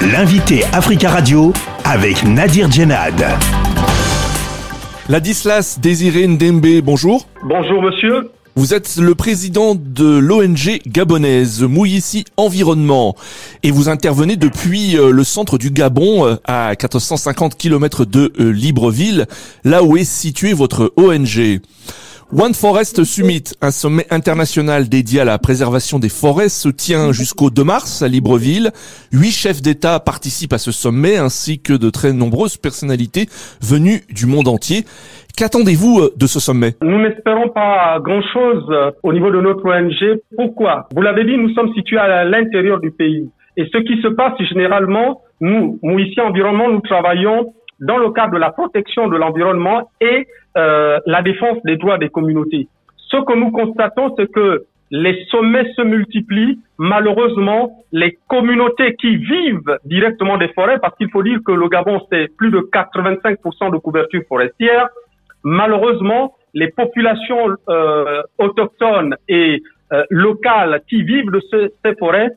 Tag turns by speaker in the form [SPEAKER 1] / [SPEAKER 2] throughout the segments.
[SPEAKER 1] L'invité Africa Radio avec Nadir Djenad.
[SPEAKER 2] Ladislas Désiré Ndembe, bonjour.
[SPEAKER 3] Bonjour monsieur.
[SPEAKER 2] Vous êtes le président de l'ONG gabonaise Mouissi Environnement et vous intervenez depuis euh, le centre du Gabon euh, à 450 km de euh, Libreville, là où est située votre ONG. One Forest Summit, un sommet international dédié à la préservation des forêts, se tient jusqu'au 2 mars à Libreville. Huit chefs d'État participent à ce sommet, ainsi que de très nombreuses personnalités venues du monde entier. Qu'attendez-vous euh, de ce sommet?
[SPEAKER 3] Nous n'espérons pas grand-chose euh, au niveau de notre ONG. Pourquoi? Vous l'avez dit, nous sommes situés à l'intérieur du pays. Et ce qui se passe généralement, nous, nous ici Environnement, nous travaillons dans le cadre de la protection de l'environnement et euh, la défense des droits des communautés. Ce que nous constatons, c'est que les sommets se multiplient. Malheureusement, les communautés qui vivent directement des forêts, parce qu'il faut dire que le Gabon, c'est plus de 85% de couverture forestière, malheureusement, les populations euh, autochtones et euh, locales qui vivent de ces forêts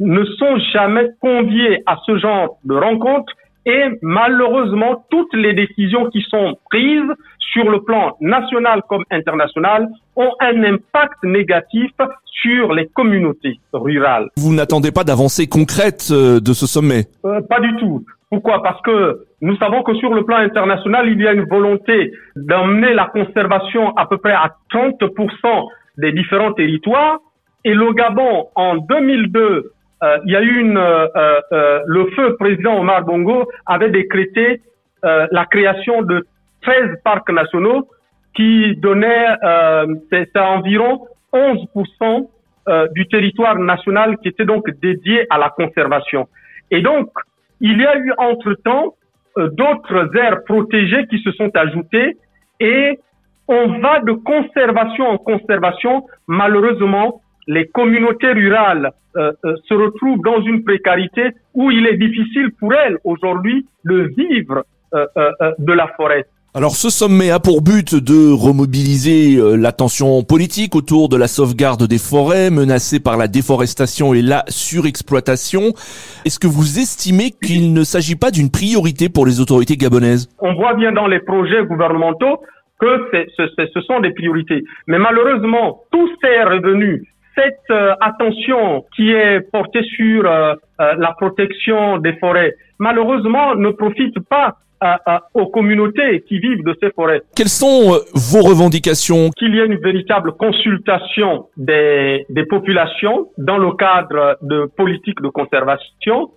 [SPEAKER 3] ne sont jamais conviées à ce genre de rencontres et malheureusement, toutes les décisions qui sont prises sur le plan national comme international ont un impact négatif sur les communautés rurales.
[SPEAKER 2] Vous n'attendez pas d'avancées concrètes euh, de ce sommet?
[SPEAKER 3] Euh, Pas du tout. Pourquoi? Parce que nous savons que sur le plan international, il y a une volonté d'emmener la conservation à peu près à 30% des différents territoires. Et le Gabon, en 2002, euh, il y a eu une, euh, euh, le feu président Omar Bongo avait décrété la création de 13 parcs nationaux qui donnaient c'est environ 11% du territoire national qui était donc dédié à la conservation. Et donc, il y a eu entre-temps d'autres aires protégées qui se sont ajoutées et on va de conservation en conservation. Malheureusement, les communautés rurales euh, euh, se retrouvent dans une précarité où il est difficile pour elles aujourd'hui de vivre euh, de la forêt.
[SPEAKER 2] Alors ce sommet a pour but de remobiliser l'attention politique autour de la sauvegarde des forêts menacées par la déforestation et la surexploitation. Est-ce que vous estimez qu'il ne s'agit pas d'une priorité pour les autorités gabonaises?
[SPEAKER 3] On voit bien dans les projets gouvernementaux que ce sont des priorités. Mais malheureusement, tous ces revenus cette euh, attention qui est portée sur euh, euh, la protection des forêts, malheureusement, ne profite pas aux communautés qui vivent de ces forêts.
[SPEAKER 2] Quelles sont vos revendications?
[SPEAKER 3] Qu'il y ait une véritable consultation des, des populations dans le cadre de politiques de conservation,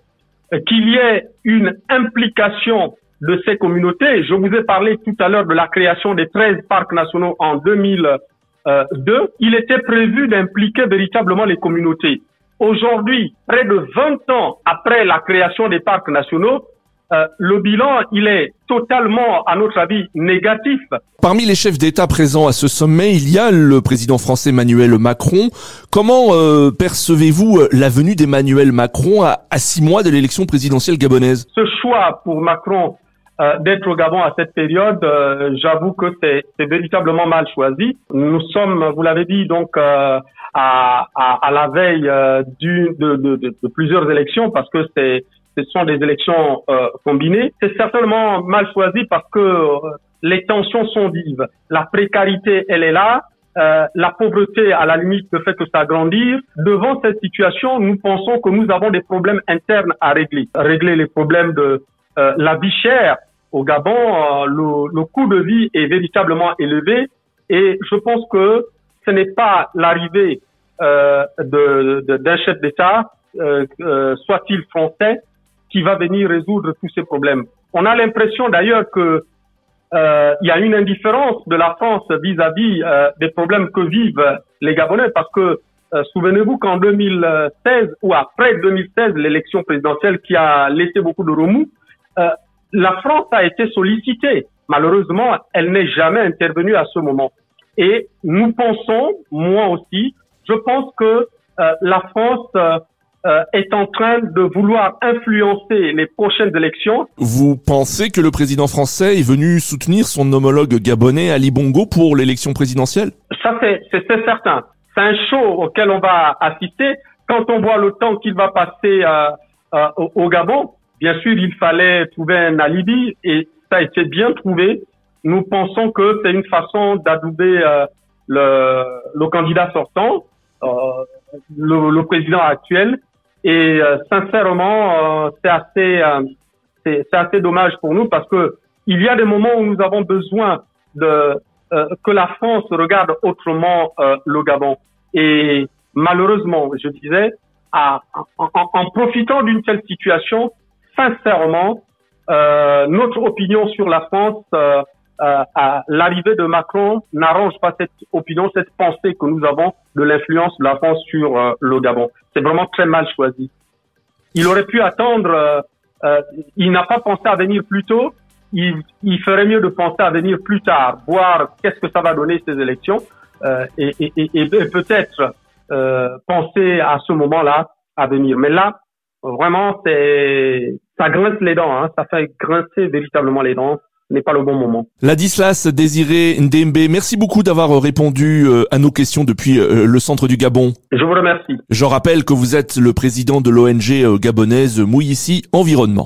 [SPEAKER 3] qu'il y ait une implication de ces communautés. Je vous ai parlé tout à l'heure de la création des 13 parcs nationaux en 2000 euh, deux, il était prévu d'impliquer véritablement les communautés. Aujourd'hui, près de 20 ans après la création des parcs nationaux, euh, le bilan, il est totalement, à notre avis, négatif.
[SPEAKER 2] Parmi les chefs d'État présents à ce sommet, il y a le président français Emmanuel Macron. Comment euh, percevez-vous euh, la venue d'Emmanuel Macron à, à, six mois de l'élection présidentielle gabonaise?
[SPEAKER 3] Ce choix pour Macron euh, d'être au Gabon à cette période, euh, j'avoue que c'est véritablement mal choisi. Nous sommes, vous l'avez dit, donc euh, à, à, à, la veille du, de, de, de, plusieurs élections parce que c'est ce sont des élections combinées. C'est certainement mal choisi parce que les tensions sont vives. La précarité, elle est là. Euh, la pauvreté, à la limite, ne fait que s'agrandir. Devant cette situation, nous pensons que nous avons des problèmes internes à régler. Régler les problèmes de euh, la vie chère au Gabon, euh, le, le, coût de vie est véritablement élevé et je pense que ce n'est pas l'arrivée euh, d'un chef d'État, euh, soit-il français, qui va venir résoudre tous ces problèmes. On a l'impression d'ailleurs que il y a une indifférence de la France vis-à-vis -vis, des problèmes que vivent les Gabonais parce que souvenez-vous qu'en 2016 ou après 2016, l'élection présidentielle qui a laissé beaucoup de remous, euh, la France a été sollicitée. Malheureusement, elle n'est jamais intervenue à ce moment. Et nous pensons, moi aussi, je pense que euh, la France euh, est en train de vouloir influencer les prochaines élections.
[SPEAKER 2] Vous pensez que le président français est venu soutenir son homologue gabonais Ali Bongo pour l'élection présidentielle?
[SPEAKER 3] Ça, c'est certain. C'est un show auquel on va assister. Quand on voit le temps qu'il va passer au, au, Gabon. Bien sûr, il fallait trouver un alibi et ça a été bien trouvé. Nous pensons que c'est une façon d'adouber le, le, candidat sortant, le, le, président actuel. Et sincèrement, c'est assez, c'est assez dommage pour nous parce que il y a des moments où nous avons besoin euh, que la France regarde autrement euh, le Gabon. Et malheureusement, je disais, en, profitant d'une telle situation, sincèrement, euh, notre opinion sur la France, euh, à l'arrivée de Macron n'arrange pas cette opinion, cette pensée que nous avons de l'influence de la France sur le Gabon. C'est vraiment très mal choisi. Il aurait pu attendre, il n'a pas pensé à venir plus tôt, il, il, ferait mieux de penser à venir plus tard, voir qu'est-ce que ça va donner ces élections euh, et, et, et, et peut-être euh, penser à ce moment-là à venir. Mais là, vraiment, c'est ça grince les dents, hein, ça fait grincer véritablement les dents n'est pas le bon moment.
[SPEAKER 2] Ladislas Désiré Ndembe, merci beaucoup d'avoir répondu euh, à nos questions depuis euh, le centre du Gabon.
[SPEAKER 3] Je vous remercie.
[SPEAKER 2] Je rappelle que vous êtes le président de l'ONG euh, gabonaise Mouissi Environnement.